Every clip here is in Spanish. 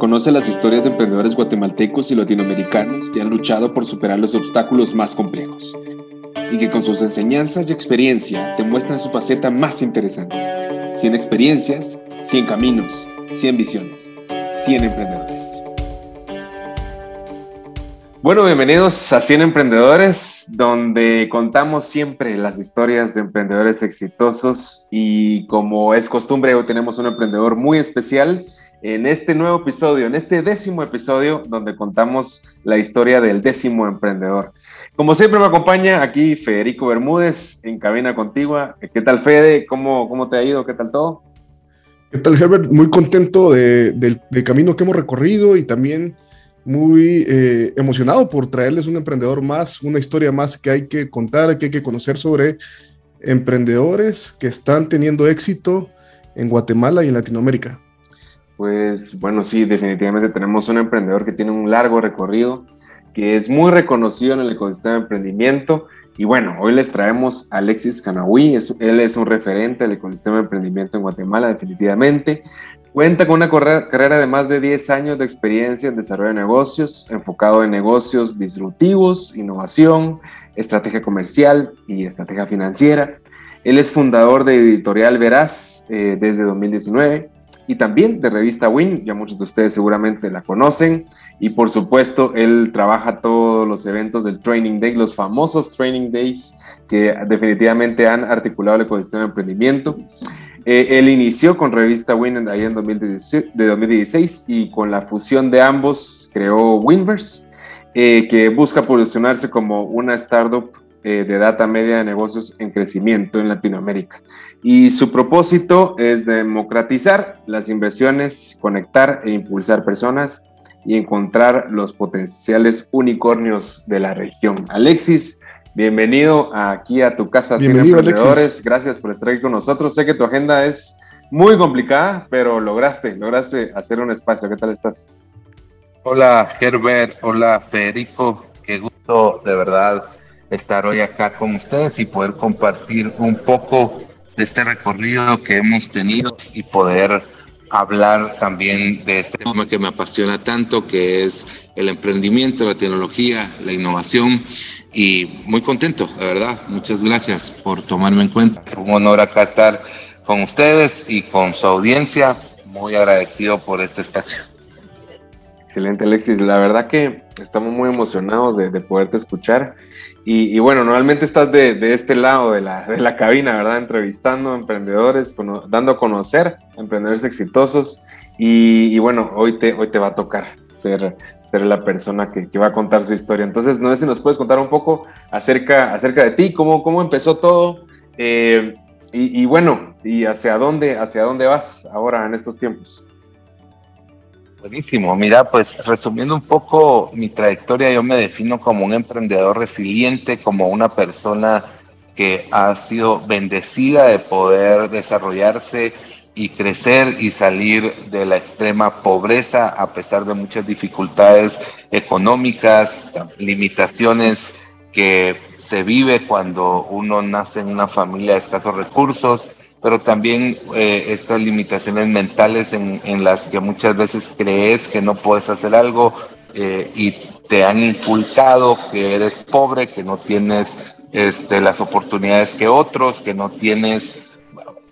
Conoce las historias de emprendedores guatemaltecos y latinoamericanos que han luchado por superar los obstáculos más complejos y que con sus enseñanzas y experiencia te muestran su faceta más interesante. 100 experiencias, 100 caminos, 100 visiones, 100 emprendedores. Bueno, bienvenidos a 100 Emprendedores, donde contamos siempre las historias de emprendedores exitosos y como es costumbre, hoy tenemos un emprendedor muy especial en este nuevo episodio, en este décimo episodio, donde contamos la historia del décimo emprendedor. Como siempre me acompaña aquí Federico Bermúdez en cabina contigua. ¿Qué tal Fede? ¿Cómo, cómo te ha ido? ¿Qué tal todo? ¿Qué tal Herbert? Muy contento del, camino que hemos recorrido y también muy eh, emocionado por traerles un emprendedor más, una historia más que hay que contar, que hay que conocer sobre emprendedores que están teniendo éxito en Guatemala y en Latinoamérica. Pues bueno, sí, definitivamente tenemos un emprendedor que tiene un largo recorrido, que es muy reconocido en el ecosistema de emprendimiento. Y bueno, hoy les traemos a Alexis Canahui, él es un referente del ecosistema de emprendimiento en Guatemala, definitivamente. Cuenta con una carrera de más de 10 años de experiencia en desarrollo de negocios, enfocado en negocios disruptivos, innovación, estrategia comercial y estrategia financiera. Él es fundador de Editorial Veraz eh, desde 2019 y también de revista Win, ya muchos de ustedes seguramente la conocen, y por supuesto él trabaja todos los eventos del Training Day, los famosos Training Days que definitivamente han articulado el ecosistema de emprendimiento. Eh, él inició con revista Win ahí en 2016, de 2016 y con la fusión de ambos creó Winverse, eh, que busca posicionarse como una startup eh, de data media de negocios en crecimiento en Latinoamérica. Y su propósito es democratizar las inversiones, conectar e impulsar personas y encontrar los potenciales unicornios de la región. Alexis, bienvenido aquí a tu casa bienvenido, Emprendedores. Gracias por estar aquí con nosotros. Sé que tu agenda es muy complicada, pero lograste, lograste hacer un espacio. ¿Qué tal estás? Hola Herbert, hola Federico, qué gusto de verdad estar hoy acá con ustedes y poder compartir un poco de este recorrido que hemos tenido y poder hablar también de este tema que me apasiona tanto, que es el emprendimiento, la tecnología, la innovación. Y muy contento, de verdad. Muchas gracias por tomarme en cuenta. Un honor acá estar con ustedes y con su audiencia. Muy agradecido por este espacio. Excelente, Alexis. La verdad que estamos muy emocionados de, de poderte escuchar. Y, bueno, normalmente estás de, de este lado de la, de la, cabina, ¿verdad? Entrevistando a emprendedores, dando a conocer a emprendedores exitosos. Y, bueno, hoy te, hoy te va a tocar ser, ser la persona que, que, va a contar su historia. Entonces, no sé si nos puedes contar un poco acerca, acerca de ti, cómo, cómo empezó todo. Eh, y, y, bueno, y hacia dónde, hacia dónde vas ahora en estos tiempos. Buenísimo. Mira, pues resumiendo un poco mi trayectoria, yo me defino como un emprendedor resiliente, como una persona que ha sido bendecida de poder desarrollarse y crecer y salir de la extrema pobreza a pesar de muchas dificultades económicas, limitaciones que se vive cuando uno nace en una familia de escasos recursos pero también eh, estas limitaciones mentales en, las que muchas veces crees que no puedes hacer algo eh, y te han inculcado que eres pobre, que no tienes este, las oportunidades que otros, que no tienes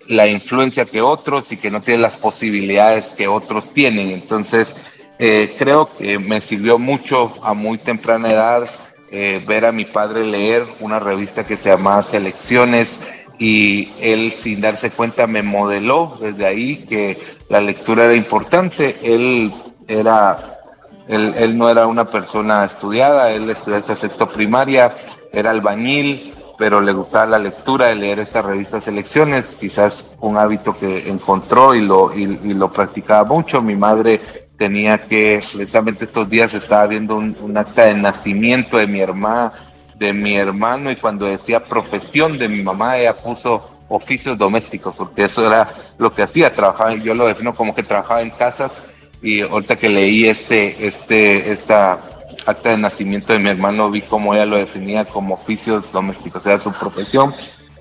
la influencia que otros y que no tienes las posibilidades que otros tienen. Entonces, eh, creo que me sirvió mucho a muy temprana edad ver a mi padre leer una revista que se llama Selecciones y él sin darse cuenta me modeló desde ahí que la lectura era importante. Él era, él, no era una persona estudiada, él estudió hasta sexto primaria, era albañil, pero le gustaba la lectura, de leer estas revistas selecciones, quizás un hábito que encontró y lo, y, lo practicaba mucho. Mi madre tenía que, precisamente estos días estaba viendo un acta de nacimiento de mi hermana de mi hermano y cuando decía profesión de mi mamá, ella puso oficios domésticos, porque eso era lo que hacía, trabajaba, yo lo defino como que trabajaba en casas y ahorita que leí este, este, esta acta de nacimiento de mi hermano, vi cómo ella lo definía como oficios domésticos, era su profesión,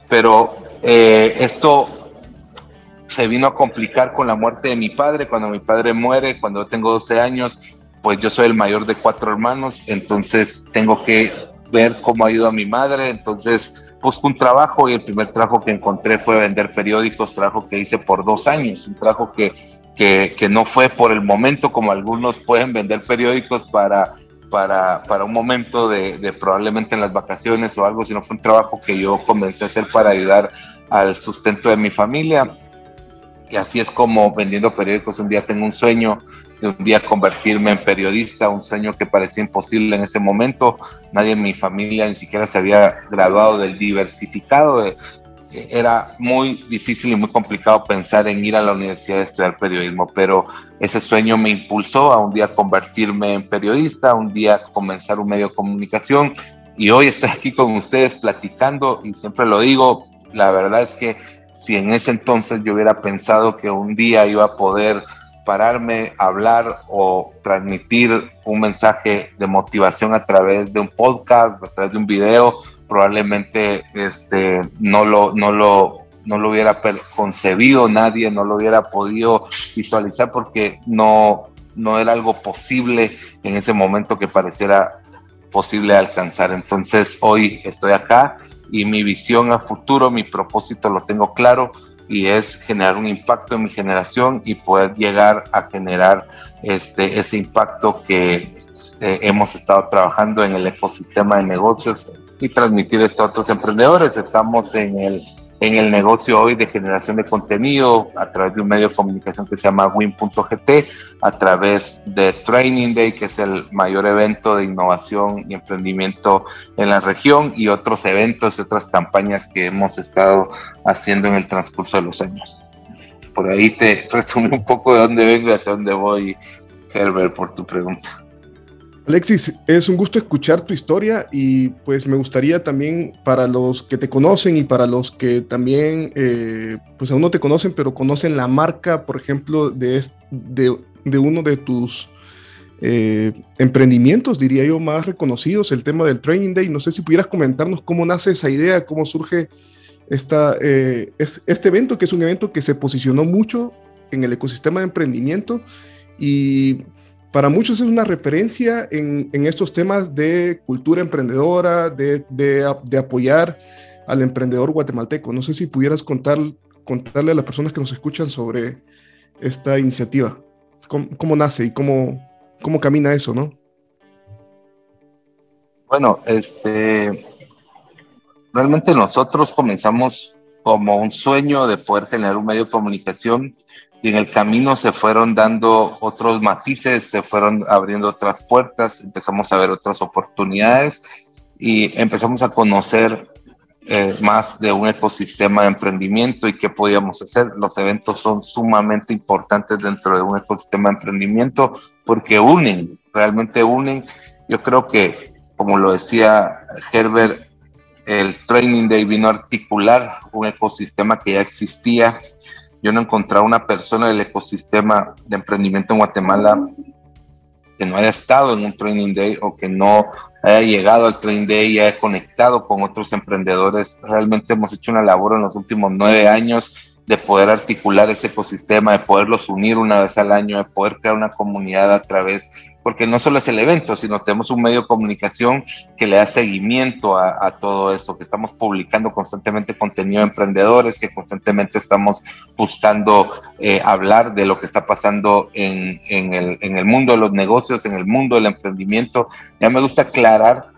pero eh, esto se vino a complicar con la muerte de mi padre. Cuando mi padre muere, cuando yo tengo 12 años, pues yo soy el mayor de cuatro hermanos, entonces tengo que ver cómo ayudo a mi madre. Entonces busco un trabajo y el primer trabajo que encontré fue vender periódicos, trabajo que hice por dos años, un trabajo que, que, no fue por el momento como algunos pueden vender periódicos para para, para, un momento de, probablemente en las vacaciones o algo, sino fue un trabajo que yo comencé a hacer para ayudar al sustento de mi familia. Y así es como vendiendo periódicos, un día tengo un sueño de un día convertirme en periodista, un sueño que parecía imposible en ese momento. Nadie en mi familia ni siquiera se había graduado del diversificado. Era muy difícil y muy complicado pensar en ir a la universidad a estudiar periodismo, pero ese sueño me impulsó a un día convertirme en periodista, un día comenzar un medio de comunicación y hoy estoy aquí con ustedes platicando y siempre lo digo, la verdad es que si en ese entonces yo hubiera pensado que un día iba a poder pararme, hablar o transmitir un mensaje de motivación a través de un podcast, a través de un video, probablemente este, no, lo, no, lo, no lo hubiera concebido nadie, no lo hubiera podido visualizar porque no, no era algo posible en ese momento que pareciera posible alcanzar. Entonces hoy estoy acá y mi visión a futuro, mi propósito lo tengo claro y es generar un impacto en mi generación y poder llegar a generar este, ese impacto que eh, hemos estado trabajando en el ecosistema de negocios y transmitir esto a otros emprendedores. Estamos en el en el negocio hoy de generación de contenido a través de un medio de comunicación que se llama win.gt, a través de Training Day, que es el mayor evento de innovación y emprendimiento en la región, y otros eventos y otras campañas que hemos estado haciendo en el transcurso de los años. Por ahí te resumo un poco de dónde vengo y hacia dónde voy, Herbert, por tu pregunta. Alexis, es un gusto escuchar tu historia y pues me gustaría también para los que te conocen y para los que también eh, pues aún no te conocen, pero conocen la marca, por ejemplo, de, de, uno de tus eh, emprendimientos, diría yo, más reconocidos, el tema del Training Day. No sé si pudieras comentarnos cómo nace esa idea, cómo surge esta, eh, este evento, que es un evento que se posicionó mucho en el ecosistema de emprendimiento y para muchos es una referencia en, estos temas de cultura emprendedora, de, apoyar al emprendedor guatemalteco. No sé si pudieras contar, contarle a las personas que nos escuchan sobre esta iniciativa, cómo, nace y cómo, cómo camina eso, ¿no? Bueno, este, realmente nosotros comenzamos como un sueño de poder generar un medio de comunicación y en el camino se fueron dando otros matices, se fueron abriendo otras puertas, empezamos a ver otras oportunidades y empezamos a conocer eh, más de un ecosistema de emprendimiento y qué podíamos hacer. Los eventos son sumamente importantes dentro de un ecosistema de emprendimiento porque unen, realmente unen. Yo creo que, como lo decía Herbert, el Training Day vino a articular un ecosistema que ya existía yo no he encontrado una persona del ecosistema de emprendimiento en Guatemala que no haya estado en un Training Day o que no haya llegado al Training Day y haya conectado con otros emprendedores. Realmente hemos hecho una labor en los últimos nueve años de poder articular ese ecosistema, de poderlos unir una vez al año, de poder crear una comunidad a través porque no solo es el evento, sino tenemos un medio de comunicación que le da seguimiento a, todo eso, que estamos publicando constantemente contenido de emprendedores, que constantemente estamos buscando eh, hablar de lo que está pasando en, el, mundo de los negocios, en el mundo del emprendimiento. Ya me gusta aclarar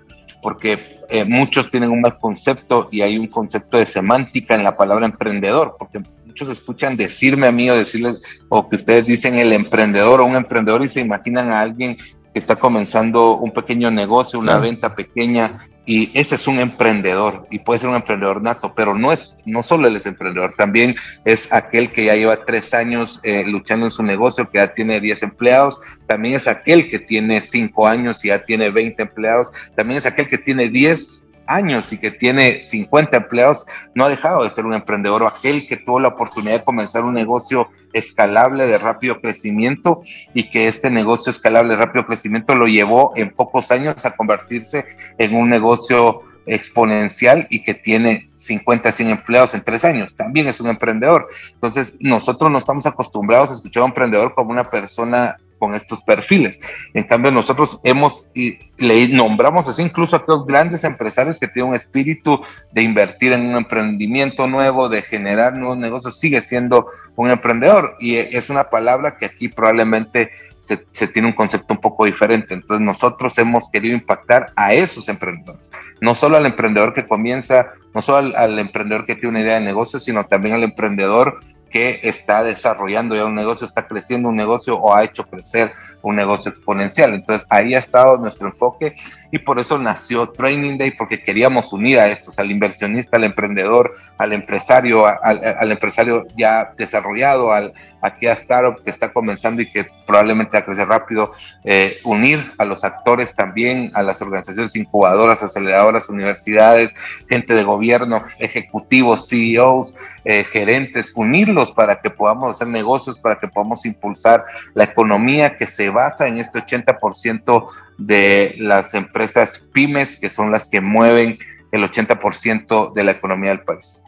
porque eh, muchos tienen un mal concepto y hay un concepto de semántica en la palabra emprendedor, porque muchos escuchan decirme a mí o decirles, o que ustedes dicen el emprendedor o un emprendedor y se imaginan a alguien que está comenzando un pequeño negocio, una venta pequeña, y ese es un emprendedor y puede ser un emprendedor nato, pero no es, no solo él es emprendedor, también es aquel que ya lleva tres años eh, luchando en su negocio, que ya tiene 10 empleados, también es aquel que tiene cinco años y ya tiene 20 empleados, también es aquel que tiene 10 años y que tiene 50 empleados, no ha dejado de ser un emprendedor aquel que tuvo la oportunidad de comenzar un negocio escalable de rápido crecimiento y que este negocio escalable de rápido crecimiento lo llevó en pocos años a convertirse en un negocio exponencial y que tiene 50, 100 empleados en tres años. También es un emprendedor. Entonces, nosotros no estamos acostumbrados a escuchar a un emprendedor como una persona con estos perfiles. En cambio, nosotros hemos, y le nombramos así incluso a aquellos grandes empresarios que tienen un espíritu de invertir en un emprendimiento nuevo, de generar nuevos negocios, sigue siendo un emprendedor. Y es una palabra que aquí probablemente se, tiene un concepto un poco diferente. Entonces nosotros hemos querido impactar a esos emprendedores, no solo al emprendedor que comienza, no solo al emprendedor que tiene una idea de negocio, sino también al emprendedor que está desarrollando ya un negocio, está creciendo un negocio o ha hecho crecer un negocio exponencial. Entonces ahí ha estado nuestro enfoque y por eso nació Training Day, porque queríamos unir a estos, al inversionista, al emprendedor, al empresario, al, empresario ya desarrollado, al, aquella startup que está comenzando y que probablemente va a crecer rápido, eh, unir a los actores también, a las organizaciones incubadoras, aceleradoras, universidades, gente de gobierno, ejecutivos, CEOs, eh, gerentes, unirlos para que podamos hacer negocios, para que podamos impulsar la economía que se basa en este 80% de las empresas pymes, que son las que mueven el 80% de la economía del país.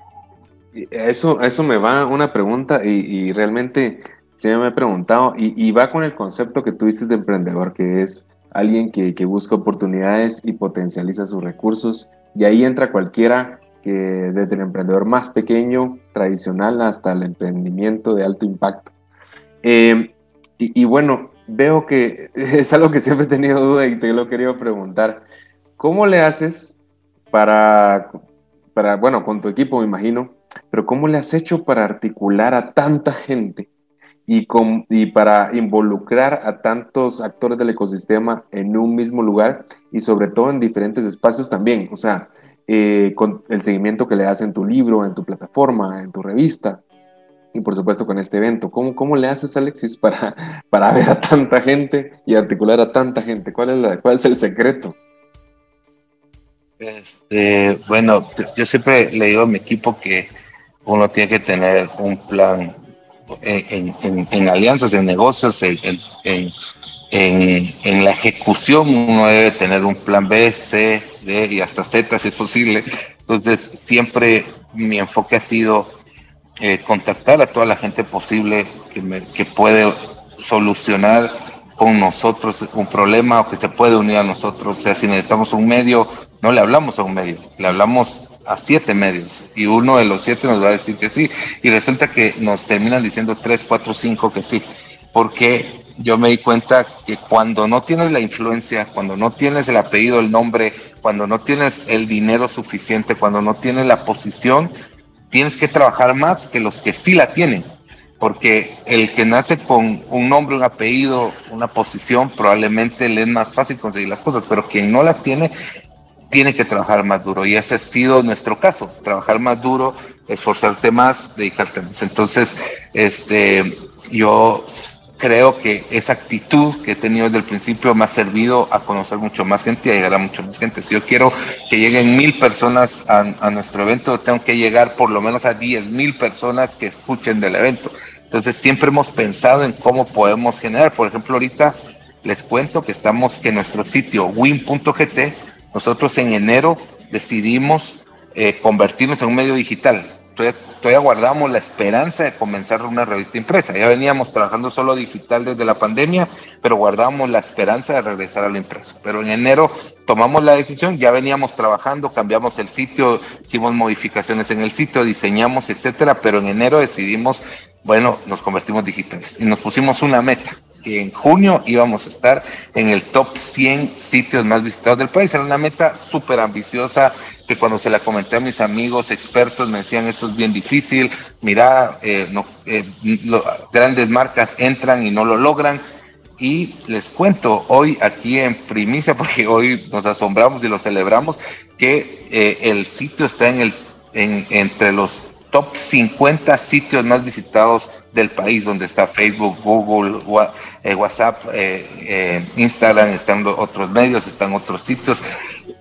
Eso, eso me va una pregunta y, realmente sí me he preguntado y, va con el concepto que tú dices de emprendedor, que es alguien que, que busca oportunidades y potencializa sus recursos y ahí entra cualquiera que desde el emprendedor más pequeño, tradicional, hasta el emprendimiento de alto impacto. Eh, y, bueno, veo que es algo que siempre he tenido duda y te lo querido preguntar. ¿Cómo le haces para, para, bueno, con tu equipo me imagino, pero cómo le has hecho para articular a tanta gente y, con, y para involucrar a tantos actores del ecosistema en un mismo lugar y sobre todo en diferentes espacios también? O sea, eh, con el seguimiento que le das en tu libro, en tu plataforma, en tu revista y por supuesto con este evento. ¿Cómo, cómo le haces, Alexis, para, para ver a tanta gente y articular a tanta gente? ¿Cuál es, la, cuál es el secreto? Este, bueno, yo siempre le digo a mi equipo que uno tiene que tener un plan en, en, alianzas, en negocios, en, en, la ejecución uno debe tener un plan B, C, D y hasta Z si es posible. Entonces, siempre mi enfoque ha sido eh, contactar a toda la gente posible que, me, que puede solucionar con nosotros un problema o que se puede unir a nosotros. O sea, si necesitamos un medio, no le hablamos a un medio, le hablamos a siete medios y uno de los siete nos va a decir que sí y resulta que nos terminan diciendo tres, cuatro, cinco que sí. Porque yo me di cuenta que cuando no tienes la influencia, cuando no tienes el apellido, el nombre, cuando no tienes el dinero suficiente, cuando no tienes la posición, tienes que trabajar más que los que sí la tienen. Porque el que nace con un nombre, un apellido, una posición, probablemente le es más fácil conseguir las cosas, pero quien no las tiene, tiene que trabajar más duro. Y ese ha sido nuestro caso, trabajar más duro, esforzarte más, dedicarte más. Entonces, este, yo creo que esa actitud que he tenido desde el principio me ha servido a conocer mucho más gente y a llegar a mucho más gente. Si yo quiero que lleguen mil personas a, nuestro evento, tengo que llegar por lo menos a diez mil personas que escuchen del evento. Entonces siempre hemos pensado en cómo podemos generar. Por ejemplo, ahorita les cuento que estamos, que nuestro sitio win.gt, nosotros en enero decidimos eh, convertirnos en un medio digital todavía, guardamos la esperanza de comenzar una revista impresa. Ya veníamos trabajando solo digital desde la pandemia, pero guardábamos la esperanza de regresar al impreso. Pero en enero tomamos la decisión, ya veníamos trabajando, cambiamos el sitio, hicimos modificaciones en el sitio, diseñamos, etcétera, pero en enero decidimos, bueno, nos convertimos digitales y nos pusimos una meta que en junio íbamos a estar en el top 100 sitios más visitados del país. Era una meta súper ambiciosa que cuando se la comenté a mis amigos expertos me decían, eso es bien difícil, mira, eh, no, eh, grandes marcas entran y no lo logran. Y les cuento hoy aquí en primicia, porque hoy nos asombramos y lo celebramos, que eh, el sitio está en el, en, entre los top 50 sitios más visitados del país, donde está Facebook, Google, eh, WhatsApp, eh, eh, Instagram, están otros medios, están otros sitios.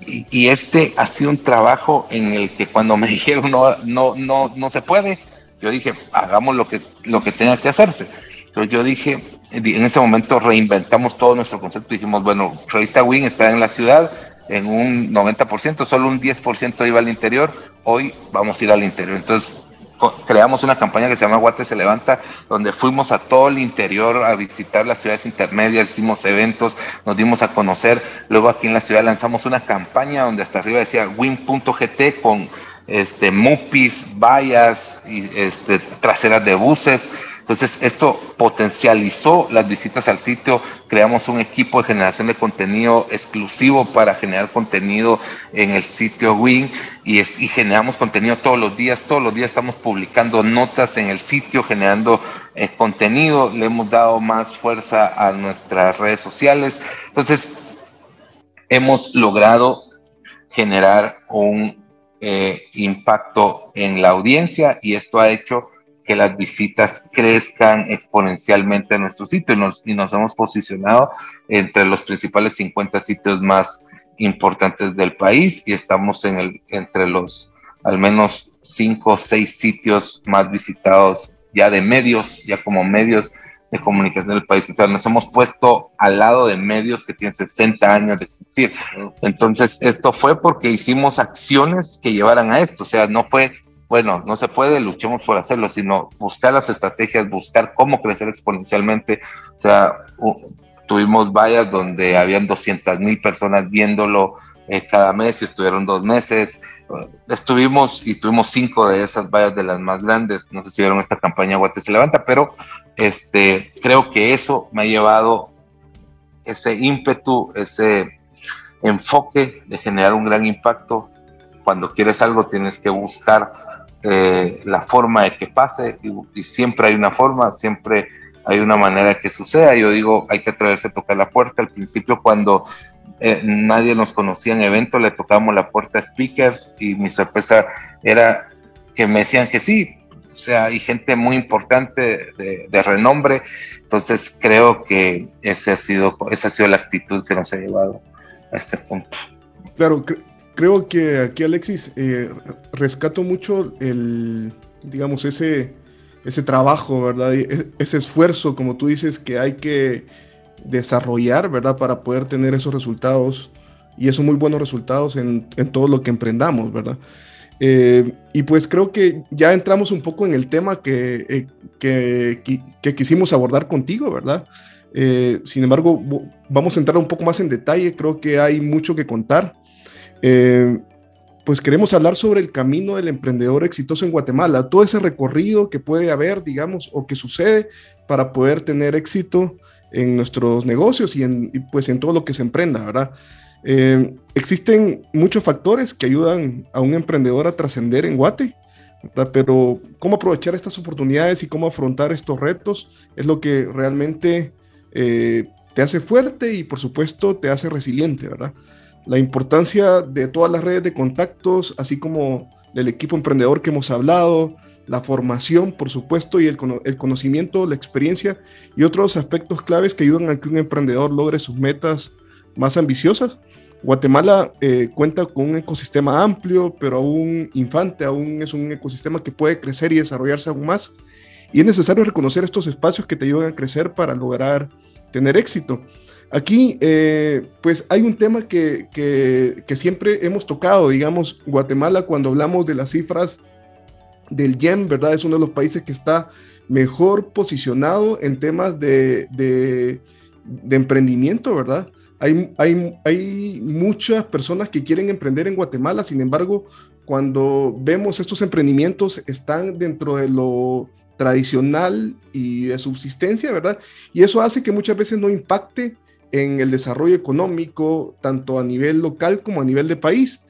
Y, este ha sido un trabajo en el que cuando me dijeron no, no, no, no se puede, yo dije, hagamos lo que, lo que tenga que hacerse. Entonces yo dije, en ese momento reinventamos todo nuestro concepto, dijimos, bueno, Revista Win está en la ciudad, en un 90%, solo un 10% iba al interior, hoy vamos a ir al interior. Entonces, creamos una campaña que se llama Guate se levanta, donde fuimos a todo el interior a visitar las ciudades intermedias, hicimos eventos, nos dimos a conocer. Luego aquí en la ciudad lanzamos una campaña donde hasta arriba decía win.gt con este, mupis, vallas y este, traseras de buses. Entonces, esto potencializó las visitas al sitio, creamos un equipo de generación de contenido exclusivo para generar contenido en el sitio Wing y, y generamos contenido todos los días, todos los días estamos publicando notas en el sitio, generando eh, contenido, le hemos dado más fuerza a nuestras redes sociales. Entonces, hemos logrado generar un eh, impacto en la audiencia y esto ha hecho que las visitas crezcan exponencialmente a nuestro sitio y nos, y nos hemos posicionado entre los principales 50 sitios más importantes del país y estamos en el, entre los al menos 5 o 6 sitios más visitados ya de medios, ya como medios de comunicación del país. Entonces nos hemos puesto al lado de medios que tienen 60 años de existir. Entonces esto fue porque hicimos acciones que llevaran a esto. O sea, no fue, bueno, no se puede, luchemos por hacerlo, sino buscar las estrategias, buscar cómo crecer exponencialmente. O sea, tuvimos vallas donde habían 200 mil personas viéndolo eh, cada mes y estuvieron dos meses. Estuvimos y tuvimos cinco de esas vallas de las más grandes. No sé si vieron esta campaña Guate se levanta, pero este, creo que eso me ha llevado ese ímpetu, ese enfoque de generar un gran impacto. Cuando quieres algo tienes que buscar eh, la forma de que pase y, siempre hay una forma, siempre hay una manera que suceda. Yo digo, hay que atreverse a tocar la puerta. Al principio cuando eh, nadie nos conocía en evento, le tocábamos la puerta a speakers y mi sorpresa era que me decían que sí, o sea, hay gente muy importante de, renombre, entonces creo que ese ha sido, esa ha sido la actitud que nos ha llevado a este punto. Claro, creo que aquí Alexis eh, rescato mucho el, digamos, ese, ese trabajo, ¿verdad? E, ese esfuerzo, como tú dices, que hay que desarrollar, ¿verdad? Para poder tener esos resultados y esos muy buenos resultados en, en todo lo que emprendamos, ¿verdad? Eh, y pues creo que ya entramos un poco en el tema que, eh, que, que, quisimos abordar contigo, ¿verdad? Sin embargo, vamos a entrar un poco más en detalle, creo que hay mucho que contar. Pues queremos hablar sobre el camino del emprendedor exitoso en Guatemala, todo ese recorrido que puede haber, digamos, o que sucede para poder tener éxito en nuestros negocios y, en, pues en todo lo que se emprenda, ¿verdad? Eh, existen muchos factores que ayudan a un emprendedor a trascender en Guate, pero cómo aprovechar estas oportunidades y cómo afrontar estos retos es lo que realmente eh, te hace fuerte y por supuesto te hace resiliente, ¿verdad? La importancia de todas las redes de contactos, así como del equipo emprendedor que hemos hablado, la formación, por supuesto, y el, el, conocimiento, la experiencia y otros aspectos claves que ayudan a que un emprendedor logre sus metas más ambiciosas. Guatemala eh, cuenta con un ecosistema amplio, pero aún infante, aún es un ecosistema que puede crecer y desarrollarse aún más. Y es necesario reconocer estos espacios que te ayudan a crecer para lograr tener éxito. Aquí, eh, pues hay un tema que, que, que, siempre hemos tocado, digamos, Guatemala, cuando hablamos de las cifras del YEM, ¿verdad? Es uno de los países que está mejor posicionado en temas de, de, de emprendimiento, ¿verdad? Hay, muchas personas que quieren emprender en Guatemala, sin embargo, cuando vemos estos emprendimientos están dentro de lo tradicional y de subsistencia, ¿verdad? Y eso hace que muchas veces no impacte en el desarrollo económico, tanto a nivel local como a nivel de país.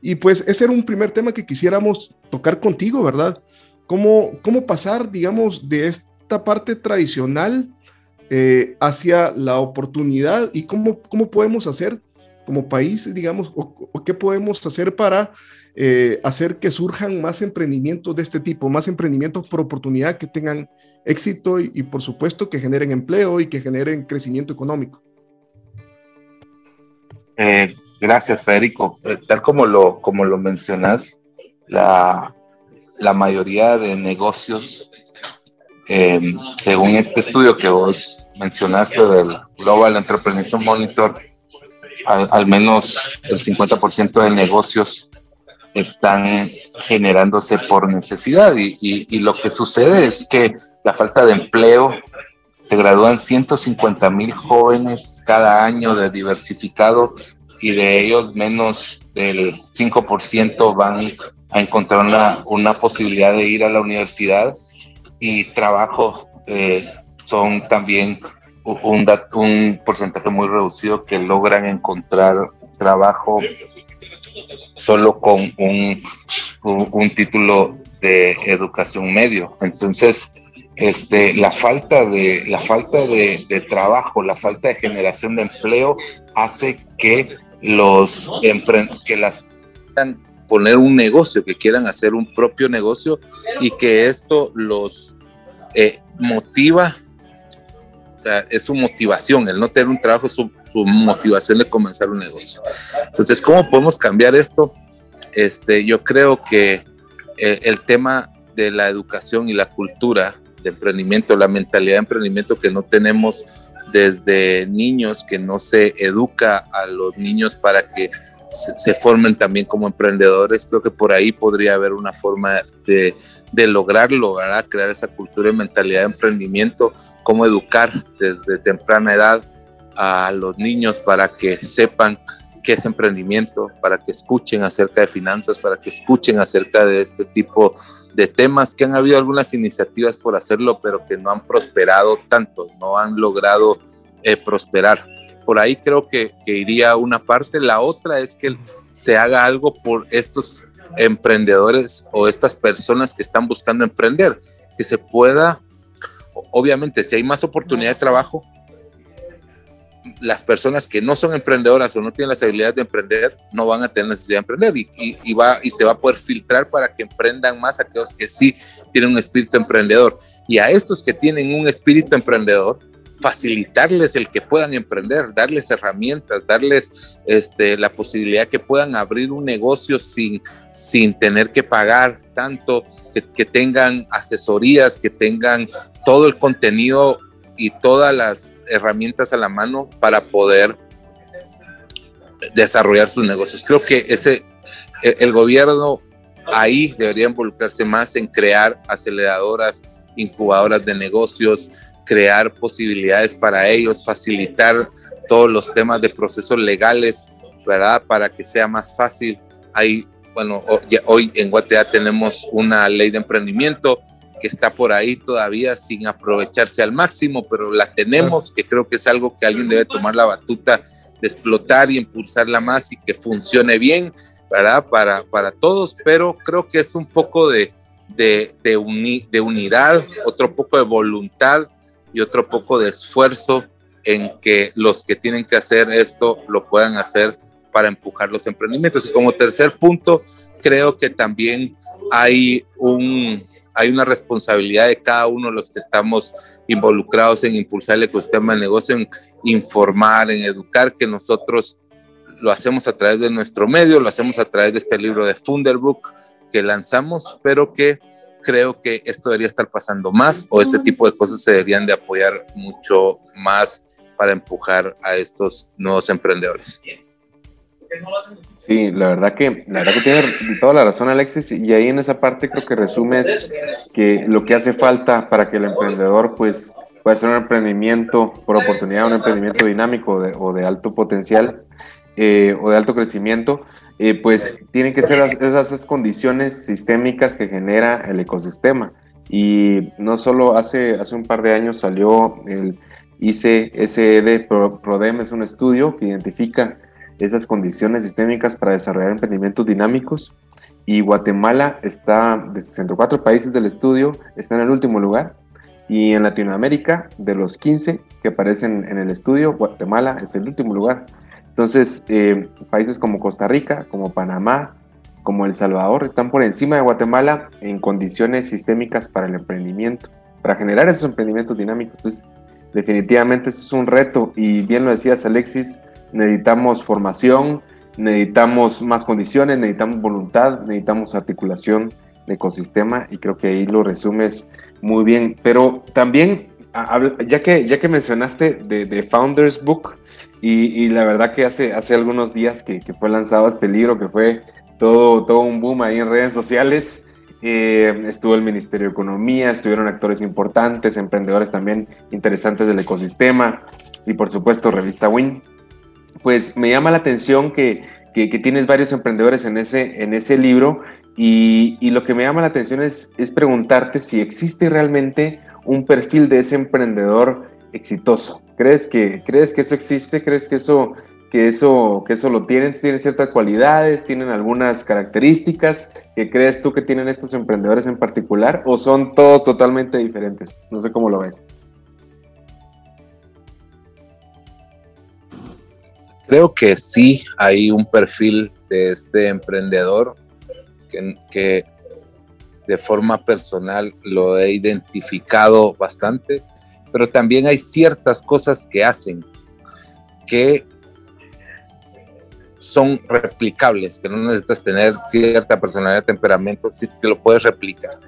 Y pues ese era un primer tema que quisiéramos tocar contigo, ¿verdad? ¿Cómo, cómo pasar, digamos, de esta parte tradicional eh, hacia la oportunidad y cómo, cómo podemos hacer como país, digamos, o, qué podemos hacer para eh, hacer que surjan más emprendimientos de este tipo, más emprendimientos por oportunidad que tengan éxito y, por supuesto que generen empleo y que generen crecimiento económico. Eh, gracias, Federico. tal como lo, como lo mencionas, la, la mayoría de negocios Em, según este estudio que vos mencionaste del Global Entrepreneurship Monitor, al, menos el 50% de negocios están generándose por necesidad y, y, lo que sucede es que la falta de empleo, se gradúan 150 mil jóvenes cada año de diversificado y de ellos menos del 5% van a encontrar una, una, posibilidad de ir a la universidad y trabajo eh, son también un, un porcentaje muy reducido que logran encontrar trabajo solo con un, un, título de educación medio. Entonces, este, la falta, de, la falta de, trabajo, la falta de generación de empleo hace que los que las poner un negocio, que quieran hacer un propio negocio y que esto los eh, motiva, o sea, es su motivación, el no tener un trabajo, su, su motivación de comenzar un negocio. Entonces, ¿cómo podemos cambiar esto? Este, yo creo que eh, el tema de la educación y la cultura de emprendimiento, la mentalidad de emprendimiento que no tenemos desde niños, que no se educa a los niños para que se, formen también como emprendedores. Creo que por ahí podría haber una forma de, de lograrlo, crear esa cultura y mentalidad de emprendimiento, cómo educar desde temprana edad a los niños para que sepan qué es emprendimiento, para que escuchen acerca de finanzas, para que escuchen acerca de este tipo de temas, que han habido algunas iniciativas por hacerlo, pero que no han prosperado tanto, no han logrado eh, prosperar. Por ahí creo que, que iría una parte. La otra es que se haga algo por estos emprendedores o estas personas que están buscando emprender, que se pueda, obviamente, si hay más oportunidad de trabajo, las personas que no son emprendedoras o no tienen las habilidades de emprender no van a tener necesidad de emprender y, va, y se va a poder filtrar para que emprendan más aquellos que sí tienen un espíritu emprendedor. Y a estos que tienen un espíritu emprendedor, facilitarles el que puedan emprender, darles herramientas, darles este, la posibilidad que puedan abrir un negocio sin, sin tener que pagar tanto, que, que tengan asesorías, que tengan todo el contenido y todas las herramientas a la mano para poder desarrollar sus negocios. Creo que ese e, el gobierno ahí debería involucrarse más en crear aceleradoras, incubadoras de negocios, crear posibilidades para ellos, facilitar todos los temas de procesos legales, ¿verdad? Para que sea más fácil. Ahí, bueno, hoy en Guatemala tenemos una ley de emprendimiento que está por ahí todavía sin aprovecharse al máximo, pero la tenemos, que creo que es algo que alguien debe tomar la batuta de explotar y impulsarla más y que funcione bien, ¿verdad? Para, para todos, pero creo que es un poco de, de, de, de unidad, otro poco de voluntad y otro poco de esfuerzo en que los que tienen que hacer esto lo puedan hacer para empujar los emprendimientos. Y como tercer punto, creo que también hay un, hay una responsabilidad de cada uno de los que estamos involucrados en impulsar el ecosistema de negocio, en informar, en educar, que nosotros lo hacemos a través de nuestro medio, lo hacemos a través de este libro de Funderbook que lanzamos, pero que creo que esto debería estar pasando más o este tipo de cosas se deberían de apoyar mucho más para empujar a estos nuevos emprendedores. Sí, la verdad que, la verdad que tiene toda la razón Alexis y ahí en esa parte creo que resumes que lo que hace falta para que el emprendedor pues pueda hacer un emprendimiento por oportunidad, un emprendimiento dinámico o de alto potencial eh, o de alto crecimiento, eh, pues tienen que ser esas, condiciones sistémicas que genera el ecosistema. Y no solo hace, hace un par de años salió el ICSED PRODEM, es un estudio que identifica esas condiciones sistémicas para desarrollar emprendimientos dinámicos. Y Guatemala está, de 64 países del estudio, está en el último lugar. Y en Latinoamérica, de los 15 que aparecen en el estudio, Guatemala es el último lugar. Entonces, eh, países como Costa Rica, como Panamá, como El Salvador, están por encima de Guatemala en condiciones sistémicas para el emprendimiento, para generar esos emprendimientos dinámicos. Entonces, definitivamente eso es un reto. Y bien lo decías, Alexis, necesitamos formación, necesitamos más condiciones, necesitamos voluntad, necesitamos articulación de ecosistema y creo que ahí lo resumes muy bien. Pero también, ya que, ya que mencionaste de, Founders Book, Y, la verdad que hace, hace algunos días que, que, fue lanzado este libro, que fue todo, todo un boom ahí en redes sociales, eh, estuvo el Ministerio de Economía, estuvieron actores importantes, emprendedores también interesantes del ecosistema y por supuesto Revista Win. Pues me llama la atención que, que, tienes varios emprendedores en ese, en ese libro y, y, lo que me llama la atención es, es preguntarte si existe realmente un perfil de ese emprendedor exitoso. ¿Crees que, ¿Crees que eso existe? ¿Crees que eso que eso, que eso lo tienen, tienen ciertas cualidades, tienen algunas características que crees tú que tienen estos emprendedores en particular o son todos totalmente diferentes? No sé cómo lo ves. Creo que sí hay un perfil de este emprendedor que, que de forma personal lo he identificado bastante, pero también hay ciertas cosas que hacen que son replicables, que no necesitas tener cierta personalidad, temperamento, si te lo puedes replicar.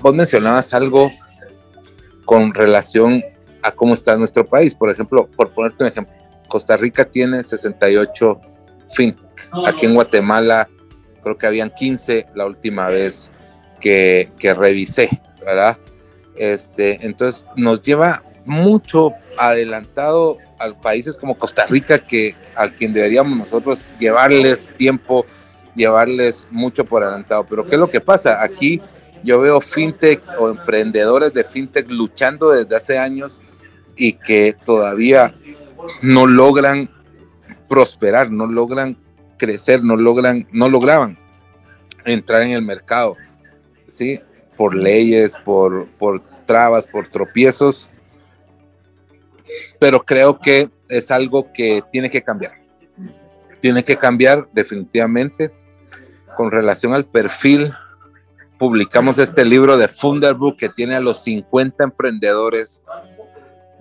Vos mencionabas algo con relación a cómo está nuestro país. Por ejemplo, por ponerte un ejemplo, Costa Rica tiene 68 fintech. Aquí en Guatemala creo que habían 15 la última vez que, que revisé, ¿verdad? Este, entonces nos lleva mucho adelantado a países como Costa Rica, que al quien deberíamos nosotros llevarles tiempo, llevarles mucho por adelantado. Pero ¿qué es lo que pasa? Aquí yo veo fintechs o emprendedores de fintech luchando desde hace años y que todavía no logran prosperar, no logran crecer, no logran, no lograban entrar en el mercado, ¿sí? Por leyes, por, por trabas, por tropiezos pero creo que es algo que tiene que cambiar. Tiene que cambiar definitivamente con relación al perfil. Publicamos este libro de Funderbook que tiene a los 50 emprendedores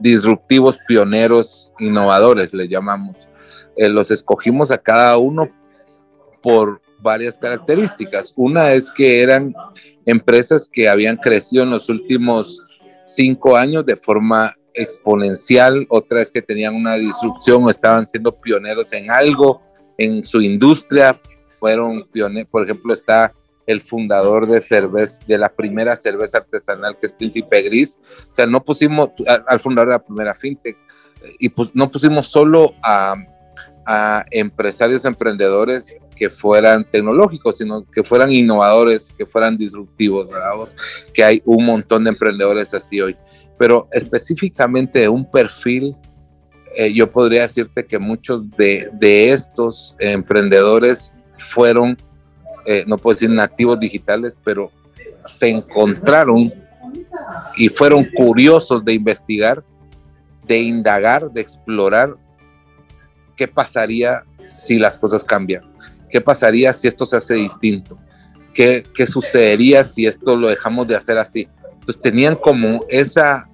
disruptivos, pioneros, innovadores, le llamamos. Eh, los escogimos a cada uno por varias características. Una es que eran empresas que habían crecido en los últimos cinco años de forma exponencial, otra es que tenían una disrupción o estaban siendo pioneros en algo, en su industria, fueron pioneros, por ejemplo, está el fundador de cerveza, de la primera cerveza artesanal que es Príncipe Gris, o sea, no pusimos al, fundador de la primera fintech y pues no pusimos solo a, a empresarios emprendedores que fueran tecnológicos, sino que fueran innovadores, que fueran disruptivos, ¿verdad? Que hay un montón de emprendedores así hoy pero específicamente un perfil, eh, yo podría decirte que muchos de, estos emprendedores fueron, eh, no puedo decir nativos digitales, pero se encontraron y fueron curiosos de investigar, de indagar, de explorar qué pasaría si las cosas cambian, qué pasaría si esto se hace distinto, qué, qué sucedería si esto lo dejamos de hacer así. Pues tenían como esa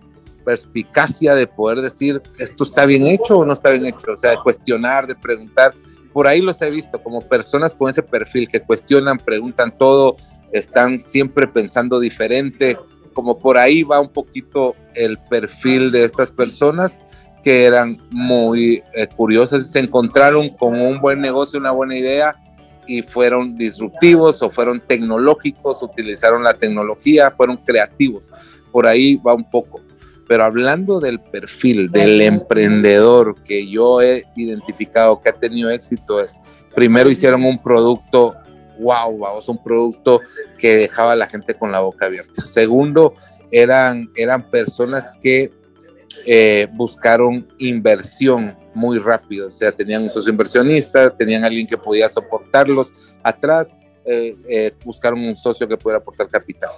perspicacia de poder decir esto está bien hecho o no está bien hecho, o sea, de cuestionar, de preguntar. Por ahí los he visto como personas con ese perfil que cuestionan, preguntan todo, están siempre pensando diferente, como por ahí va un poquito el perfil de estas personas que eran muy eh, curiosas se encontraron con un buen negocio, una buena idea y fueron disruptivos o fueron tecnológicos, utilizaron la tecnología, fueron creativos. Por ahí va un poco. Pero hablando del perfil del emprendedor que yo he identificado que ha tenido éxito es, primero hicieron un producto, wow, vamos, un producto que dejaba a la gente con la boca abierta. Segundo, eran, eran personas que eh, buscaron inversión muy rápido, o sea, tenían un socio inversionista, tenían alguien que podía soportarlos. Atrás, eh, eh, buscaron un socio que pudiera aportar capital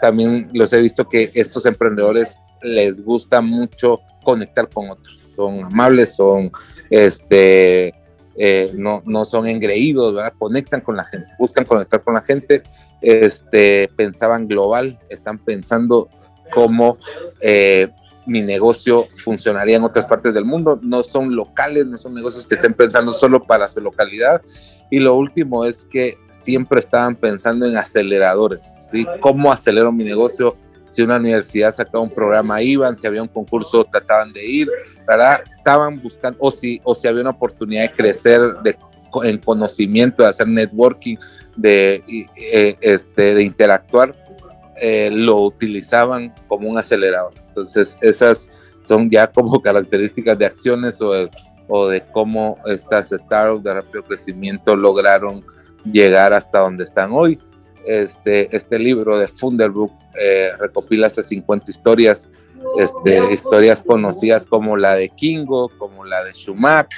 también los he visto que estos emprendedores les gusta mucho conectar con otros. Son amables, son, este, eh, no, no son engreídos, ¿verdad? Conectan con la gente, buscan conectar con la gente, este, pensaban global, están pensando cómo eh, mi negocio funcionaría en otras partes del mundo, no son locales, no son negocios que estén pensando solo para su localidad, y lo último es que siempre estaban pensando en aceleradores, ¿sí? ¿Cómo acelero mi negocio? si una universidad sacaba un programa iban, si había un concurso trataban de ir, ¿verdad? Estaban buscando, o si, o si había una oportunidad de crecer de, en conocimiento, de hacer networking, de, eh, este, de interactuar, eh, lo utilizaban como un acelerador. Entonces, esas son ya como características de acciones o de, cómo estas startups de rápido crecimiento lograron llegar hasta donde están hoy. Este, este libro de Funderbook eh, recopila hasta 50 historias, este, historias conocidas como la de Kingo, como la de Shumac,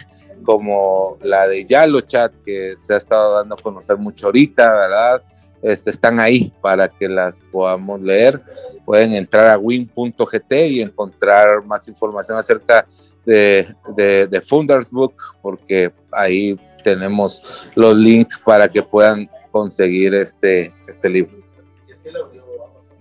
como la de YaloChat, que se ha estado dando a conocer mucho ahorita, ¿verdad? Este, están ahí para que las podamos leer. Pueden entrar a win.gt y encontrar más información acerca de, de, de Funders Book, porque ahí tenemos los links para que puedan conseguir este, este libro.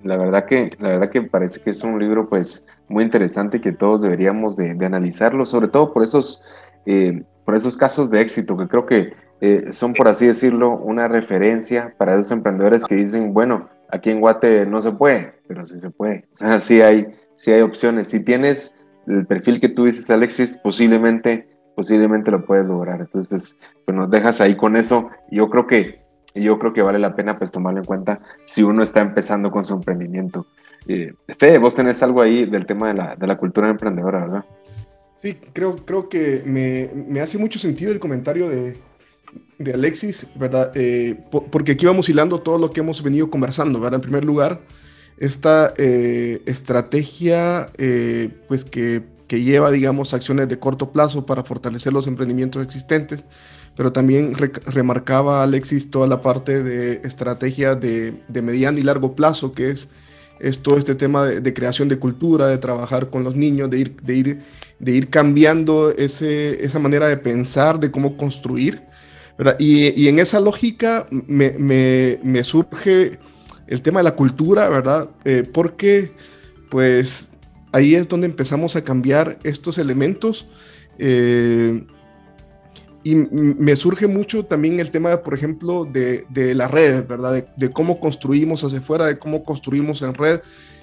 La verdad que, la verdad que parece que es un libro pues muy interesante que todos deberíamos de, analizarlo, sobre todo por esos, eh, por esos casos de éxito que creo que eh, son, por así decirlo, una referencia para esos emprendedores que dicen, bueno, aquí en Guate no se puede, pero sí se puede. O sea, sí hay, sí hay opciones. Si tienes el perfil que tú dices, Alexis, posiblemente, posiblemente lo puedes lograr. Entonces, pues, pues nos dejas ahí con eso. Yo creo que yo creo que vale la pena pues tomarlo en cuenta si uno está empezando con su emprendimiento. Eh, Fede, vos tenés algo ahí del tema de la, de la cultura emprendedora, ¿verdad? Sí, creo, creo que me, me hace mucho sentido el comentario de, de Alexis, ¿verdad? Eh, porque aquí vamos hilando todo lo que hemos venido conversando, ¿verdad? En primer lugar, esta eh, estrategia, eh, pues que, que, lleva, digamos, acciones de corto plazo para fortalecer los emprendimientos existentes, pero también remarcaba Alexis toda la parte de estrategia de, mediano y largo plazo, que es, es todo este tema de, creación de cultura, de trabajar con los niños, de ir, de ir, de ir cambiando ese, esa manera de pensar, de cómo construir. Y, y, en esa lógica me, me, surge el tema de la cultura, ¿verdad? Eh, porque pues ahí es donde empezamos a cambiar estos elementos. Eh, y me surge mucho también el tema, por ejemplo, de, de las redes, ¿verdad? De, cómo construimos hacia afuera, de cómo construimos en red,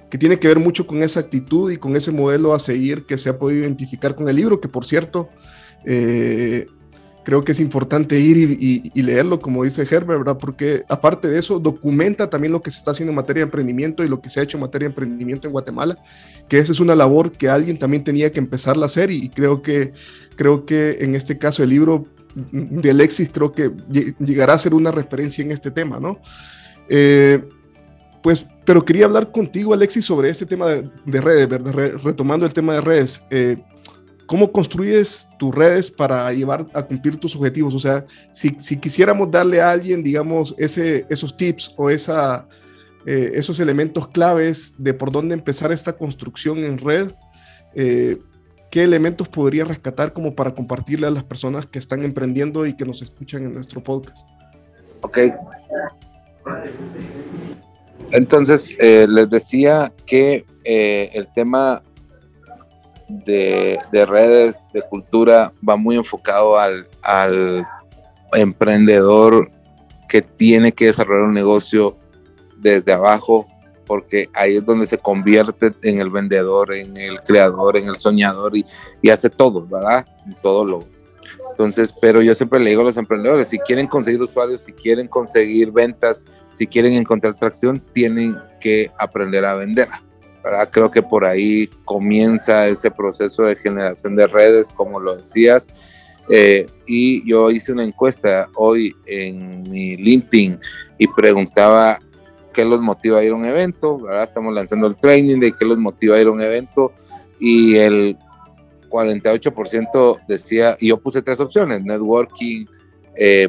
que tiene que ver mucho con esa actitud y con ese modelo a seguir que se ha podido identificar con el libro, que por cierto, eh, creo que es importante ir y, leerlo, como dice Herbert, ¿verdad? Porque aparte de eso, documenta también lo que se está haciendo en materia de emprendimiento y lo que se ha hecho en materia de emprendimiento en Guatemala, que esa es una labor que alguien también tenía que empezar a hacer y creo que, creo que en este caso el libro de Alexis creo que llegará a ser una referencia en este tema, ¿no? Eh, pues, pero quería hablar contigo, Alexis, sobre este tema de, redes, ¿verdad? retomando el tema de redes. Eh, ¿Cómo construyes tus redes para llevar a cumplir tus objetivos? O sea, si, si quisiéramos darle a alguien, digamos, ese, esos tips o esa, eh, esos elementos claves de por dónde empezar esta construcción en red, ¿qué elementos podría rescatar como para compartirle a las personas que están emprendiendo y que nos escuchan en nuestro podcast? Ok. Entonces, eh, les decía que eh, el tema de, redes, de cultura, va muy enfocado al, emprendedor que tiene que desarrollar un negocio desde abajo porque ahí es donde se convierte en el vendedor, en el creador, en el soñador y, hace todo, ¿verdad? Todo lo. Entonces, pero yo siempre le digo a los emprendedores, si quieren conseguir usuarios, si quieren conseguir ventas, si quieren encontrar tracción, tienen que aprender a vender. Creo que por ahí comienza ese proceso de generación de redes, como lo decías. Eh, y yo hice una encuesta hoy en mi LinkedIn y preguntaba qué los motiva a ir a un evento, ¿verdad? Estamos lanzando el training de qué los motiva a ir a un evento y el 48% decía, y yo puse tres opciones, networking, eh,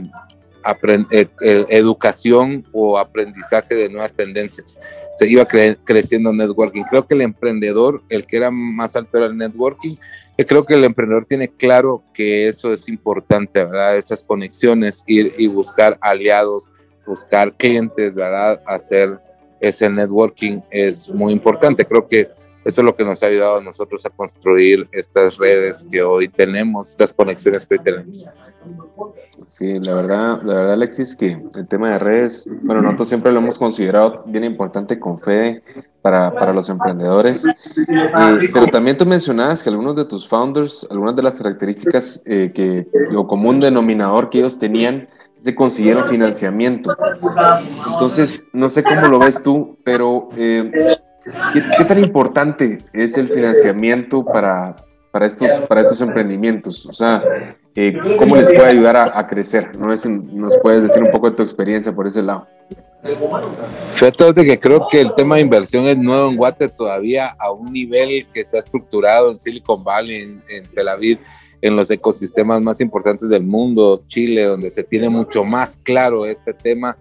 eh, educación o aprendizaje de nuevas tendencias. Se iba creciendo networking. Creo que el emprendedor, el que era más alto era el networking, yo creo que el emprendedor tiene claro que eso es importante, ¿verdad? Esas conexiones, ir y buscar aliados, buscar clientes, ¿verdad? Hacer ese networking es muy importante. Creo que eso es lo que nos ha ayudado a nosotros a construir estas redes que hoy tenemos, estas conexiones que hoy tenemos. Sí, la verdad, la verdad, Alexis, que el tema de redes, bueno, nosotros siempre lo hemos considerado bien importante con Fede para, para los emprendedores, eh, pero también tú mencionabas que algunos de tus founders, algunas de las características eh, que, o común denominador que ellos tenían, se consiguieron financiamiento. Entonces, no sé cómo lo ves tú, pero eh, ¿qué, tan importante es el financiamiento para, para, estos, para estos emprendimientos? O sea, eh, ¿cómo les puede ayudar a, crecer? ¿No es, ¿Nos puedes decir un poco de tu experiencia por ese lado? Fíjate que creo que el tema de inversión es nuevo en Guate todavía a un nivel que está estructurado en Silicon Valley, en, en Tel Aviv en los ecosistemas más importantes del mundo, Chile, donde se tiene mucho más claro este tema,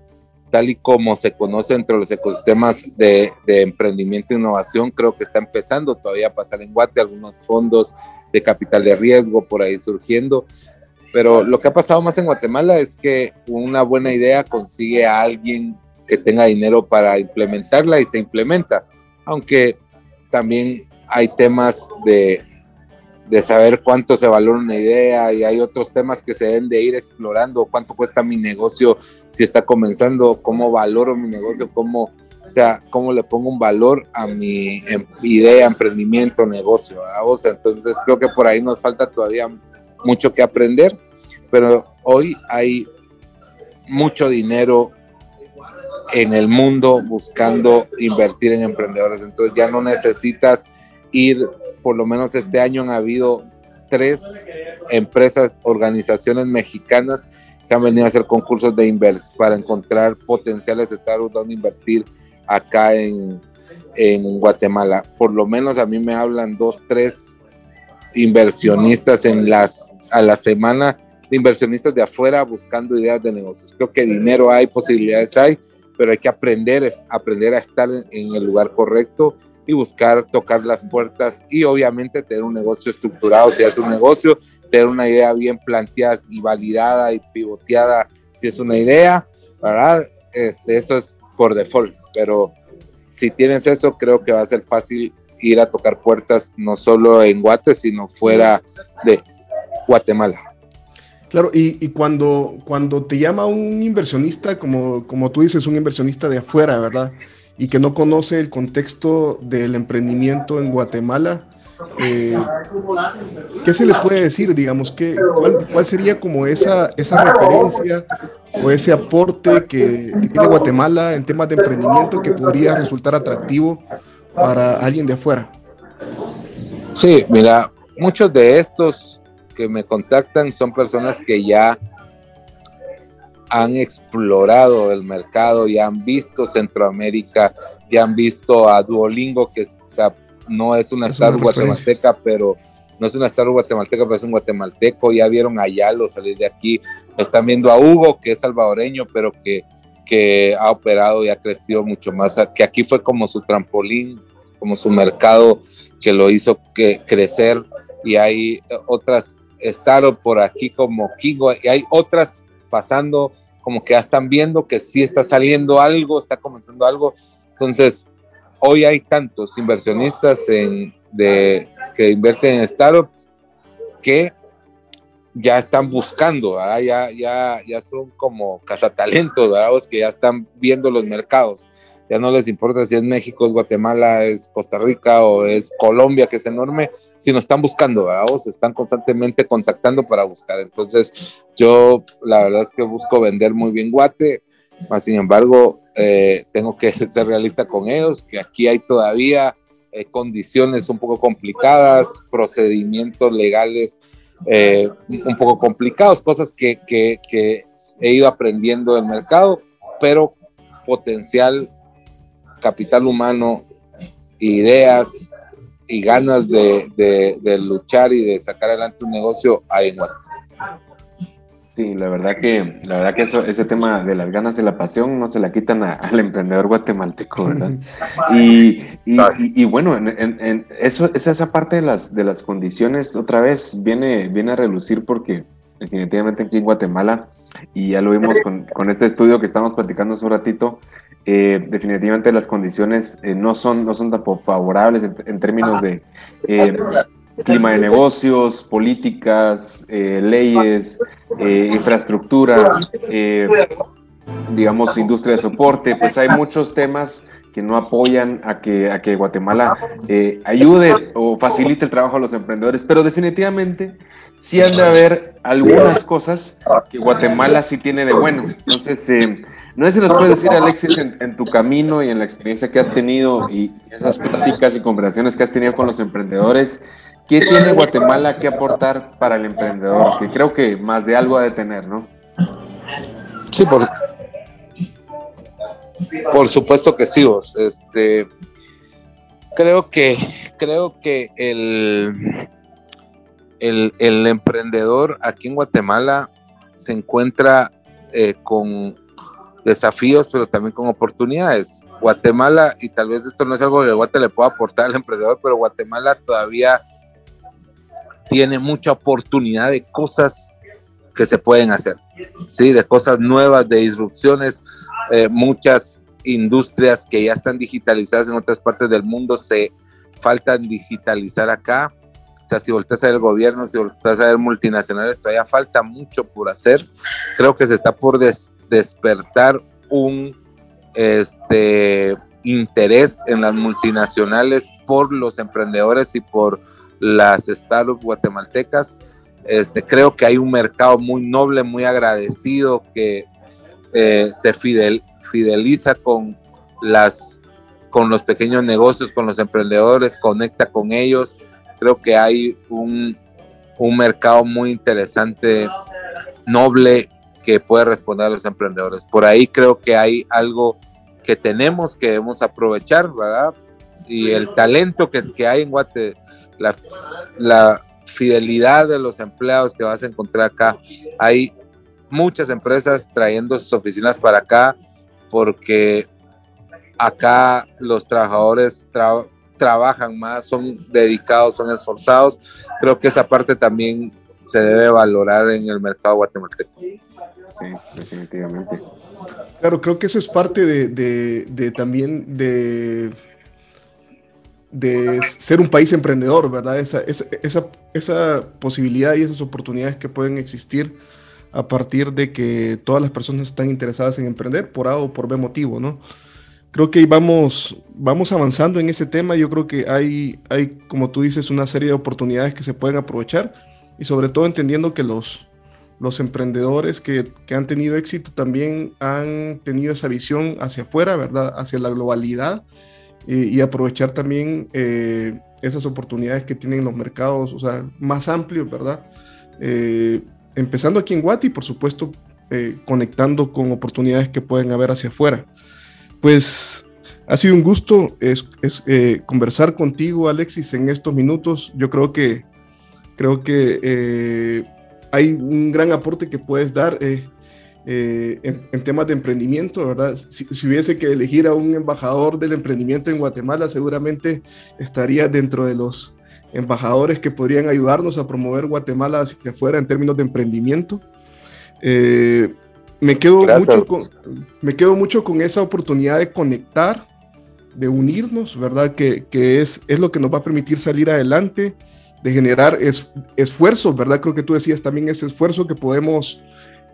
tal y como se conoce entre los ecosistemas de, emprendimiento e innovación, creo que está empezando todavía a pasar en Guate, algunos fondos de capital de riesgo por ahí surgiendo. Pero lo que ha pasado más en Guatemala es que una buena idea consigue a alguien que tenga dinero para implementarla y se implementa, aunque también hay temas de de saber cuánto se valora una idea y hay otros temas que se deben de ir explorando, cuánto cuesta mi negocio si está comenzando, cómo valoro mi negocio, cómo, o sea, cómo le pongo un valor a mi em, idea, emprendimiento, negocio. Entonces creo que por ahí nos falta todavía mucho que aprender, pero hoy hay mucho dinero en el mundo buscando invertir en emprendedores, entonces ya no necesitas ir por lo menos este año han habido tres empresas, organizaciones mexicanas que han venido a hacer concursos de invers para encontrar potenciales startups donde invertir acá en, en Guatemala. Por lo menos a mí me hablan dos, tres inversionistas en las, a la semana, inversionistas de afuera buscando ideas de negocios. Creo que dinero hay, posibilidades hay, pero hay que aprender, aprender a estar en el lugar correcto y buscar tocar las puertas y obviamente tener un negocio estructurado si es un negocio, tener una idea bien planteada y validada y pivoteada si es una idea, ¿verdad? Este, eso es por default, pero si tienes eso, creo que va a ser fácil ir a tocar puertas no solo en Guate, sino fuera de Guatemala. Claro, y, y, cuando, cuando te llama un inversionista, como, como tú dices, un inversionista de afuera, ¿verdad? Y que no conoce el contexto del emprendimiento en Guatemala, eh, ¿qué se le puede decir, digamos? ¿qué, cuál, sería como esa, esa referencia o ese aporte que, tiene Guatemala en temas de emprendimiento que podría resultar atractivo para alguien de afuera? Sí, mira, muchos de estos que me contactan son personas que ya han explorado el mercado, y han visto Centroamérica, ya han visto a Duolingo, que no es una startup guatemalteca, pero no es una startup guatemalteca, pero es un guatemalteco, ya vieron a Yalo salir de aquí, están viendo a Hugo, que es salvadoreño, pero que, que ha operado y ha crecido mucho más, que aquí fue como su trampolín, como su mercado que lo hizo que crecer, y hay otras startups por aquí como Kingo, y hay otras pasando, como que ya están viendo que sí está saliendo algo, está comenzando algo. Entonces, hoy hay tantos inversionistas en, de, que invierten en startups que ya están buscando, ya, ya, ya son como cazatalentos, ¿verdad? que ya están viendo los mercados. Ya no les importa si es México, es Guatemala, es Costa Rica o es Colombia, que es enorme, si nos están buscando, ¿verdad? se están constantemente contactando para buscar. Entonces, yo la verdad es que busco vender muy bien Guate, sin embargo, eh, tengo que ser realista con ellos, que aquí hay todavía eh, condiciones un poco complicadas, procedimientos legales eh, un poco complicados, cosas que, que he ido aprendiendo del mercado, pero potencial, capital humano, ideas, y ganas de, luchar y de sacar adelante un negocio hay en Sí, la verdad que, la verdad que eso, ese tema de las ganas y la pasión no se la quitan al emprendedor guatemalteco, ¿verdad? Y, y, bueno, en, eso, esa parte de las, de las condiciones otra vez viene, viene a relucir porque definitivamente aquí en Guatemala, y ya lo vimos con, con este estudio que estamos platicando hace un ratito, eh, definitivamente las condiciones eh, no, son, no son tan favorables en, términos de, eh, clima de negocios, políticas, leyes, infraestructura, digamos, industria de soporte, pues hay muchos temas que no apoyan a que, a que Guatemala ayude o facilite el trabajo a los emprendedores, pero definitivamente sí han de haber algunas cosas que Guatemala sí tiene de bueno. Entonces, no sé si nos puedes decir, Alexis, en, tu camino y en la experiencia que has tenido y esas pláticas y conversaciones que has tenido con los emprendedores, ¿qué tiene Guatemala que aportar para el emprendedor? Que creo que más de algo ha de tener, ¿no? Sí, por, por supuesto que sí, vos. Este, creo que, creo que el, el, emprendedor aquí en Guatemala se encuentra eh, con desafíos, pero también con oportunidades. Guatemala, y tal vez esto no es algo que Guatemala le pueda aportar al emprendedor, pero Guatemala todavía tiene mucha oportunidad de cosas que se pueden hacer, ¿sí? De cosas nuevas, de disrupciones, eh, muchas industrias que ya están digitalizadas en otras partes del mundo se faltan digitalizar acá. O sea, si volteas a ver el gobierno, si volteas a ver multinacionales, todavía falta mucho por hacer. Creo que se está por des despertar un este, interés en las multinacionales por los emprendedores y por las startups guatemaltecas. Este, creo que hay un mercado muy noble, muy agradecido, que eh, se fidel, fideliza con los pequeños negocios, con los emprendedores, conecta con ellos. Creo que hay un, un mercado muy interesante, noble que puede responder a los emprendedores. Por ahí creo que hay algo que tenemos que debemos aprovechar, ¿verdad? Y el talento que, que hay en Guate, la, la fidelidad de los empleados que vas a encontrar acá. Hay muchas empresas trayendo sus oficinas para acá porque acá los trabajadores trabajan más, son dedicados, son esforzados. Creo que esa parte también se debe valorar en el mercado guatemalteco. Sí, definitivamente. Claro, creo que eso es parte de, también de, de ser un país emprendedor, ¿verdad? Esa, esa, esa, posibilidad y esas oportunidades que pueden existir a partir de que todas las personas están interesadas en emprender por A o por B motivo, ¿no? Creo que vamos, vamos avanzando en ese tema. Yo creo que hay, hay, como tú dices, una serie de oportunidades que se pueden aprovechar y sobre todo entendiendo que los, los emprendedores que, han tenido éxito también han tenido esa visión hacia afuera, ¿verdad? Hacia la globalidad y, aprovechar también eh, esas oportunidades que tienen los mercados, o sea, más amplios, ¿verdad? Eh, empezando aquí en Guati, por supuesto, eh, conectando con oportunidades que pueden haber hacia afuera. Pues ha sido un gusto es, conversar contigo, Alexis, en estos minutos. Yo creo que creo que hay un gran aporte que puedes dar eh, eh, en, temas de emprendimiento, ¿verdad? Si, hubiese que elegir a un embajador del emprendimiento en Guatemala, seguramente estaría dentro de los embajadores que podrían ayudarnos a promover Guatemala hacia afuera en términos de emprendimiento. Eh, me, quedo mucho con, me quedo mucho con esa oportunidad de conectar, de unirnos, ¿verdad? Que, que es, es lo que nos va a permitir salir adelante de generar es, esfuerzos, ¿verdad? Creo que tú decías también ese esfuerzo que podemos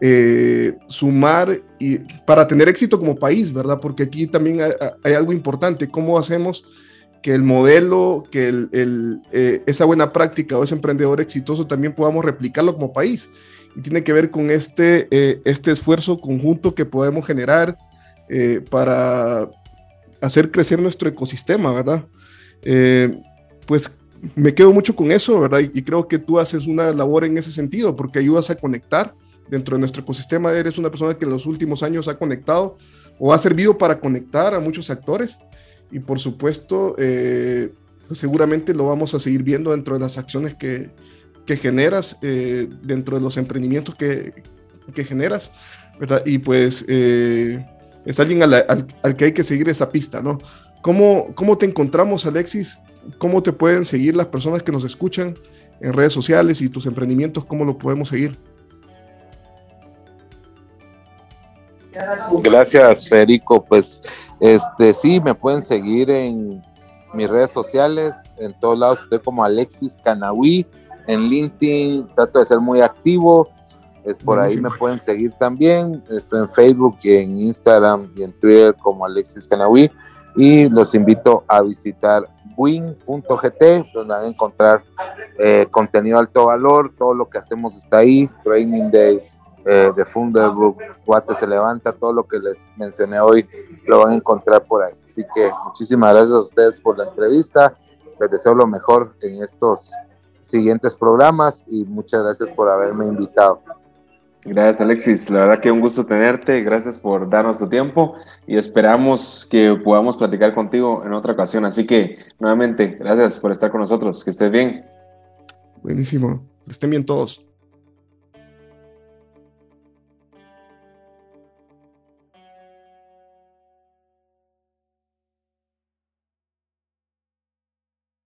eh, sumar y, para tener éxito como país, ¿verdad? Porque aquí también hay, algo importante, ¿cómo hacemos que el modelo, que el, eh, esa buena práctica o ese emprendedor exitoso también podamos replicarlo como país? Y tiene que ver con este, eh, este esfuerzo conjunto que podemos generar para hacer crecer nuestro ecosistema, ¿verdad? pues me quedo mucho con eso, ¿verdad? Y, creo que tú haces una labor en ese sentido, porque ayudas a conectar dentro de nuestro ecosistema. Eres una persona que en los últimos años ha conectado o ha servido para conectar a muchos actores. Y por supuesto, eh, seguramente lo vamos a seguir viendo dentro de las acciones que, que generas, eh, dentro de los emprendimientos que, que, generas, ¿verdad? Y pues eh, es alguien al, que hay que seguir esa pista, ¿no? ¿Cómo, ¿Cómo te encontramos, Alexis? ¿Cómo te pueden seguir las personas que nos escuchan en redes sociales y tus emprendimientos? ¿Cómo lo podemos seguir? Gracias, Federico. Pues este sí, me pueden seguir en mis redes sociales, en todos lados estoy como Alexis Canawi, en LinkedIn trato de ser muy activo, es por ahí me pueden seguir también, estoy en Facebook y en Instagram y en Twitter como Alexis Canawi y los invito a visitar win.gt donde van a encontrar eh, contenido de alto valor, todo lo que hacemos está ahí, Training Day, eh, de Funderbook, Guate se levanta, todo lo que les mencioné hoy lo van a encontrar por ahí. Así que muchísimas gracias a ustedes por la entrevista, les deseo lo mejor en estos siguientes programas y muchas gracias por haberme invitado. Gracias Alexis, la verdad que un gusto tenerte, gracias por darnos tu tiempo y esperamos que podamos platicar contigo en otra ocasión. Así que nuevamente, gracias por estar con nosotros, que estés bien. Buenísimo, estén bien todos.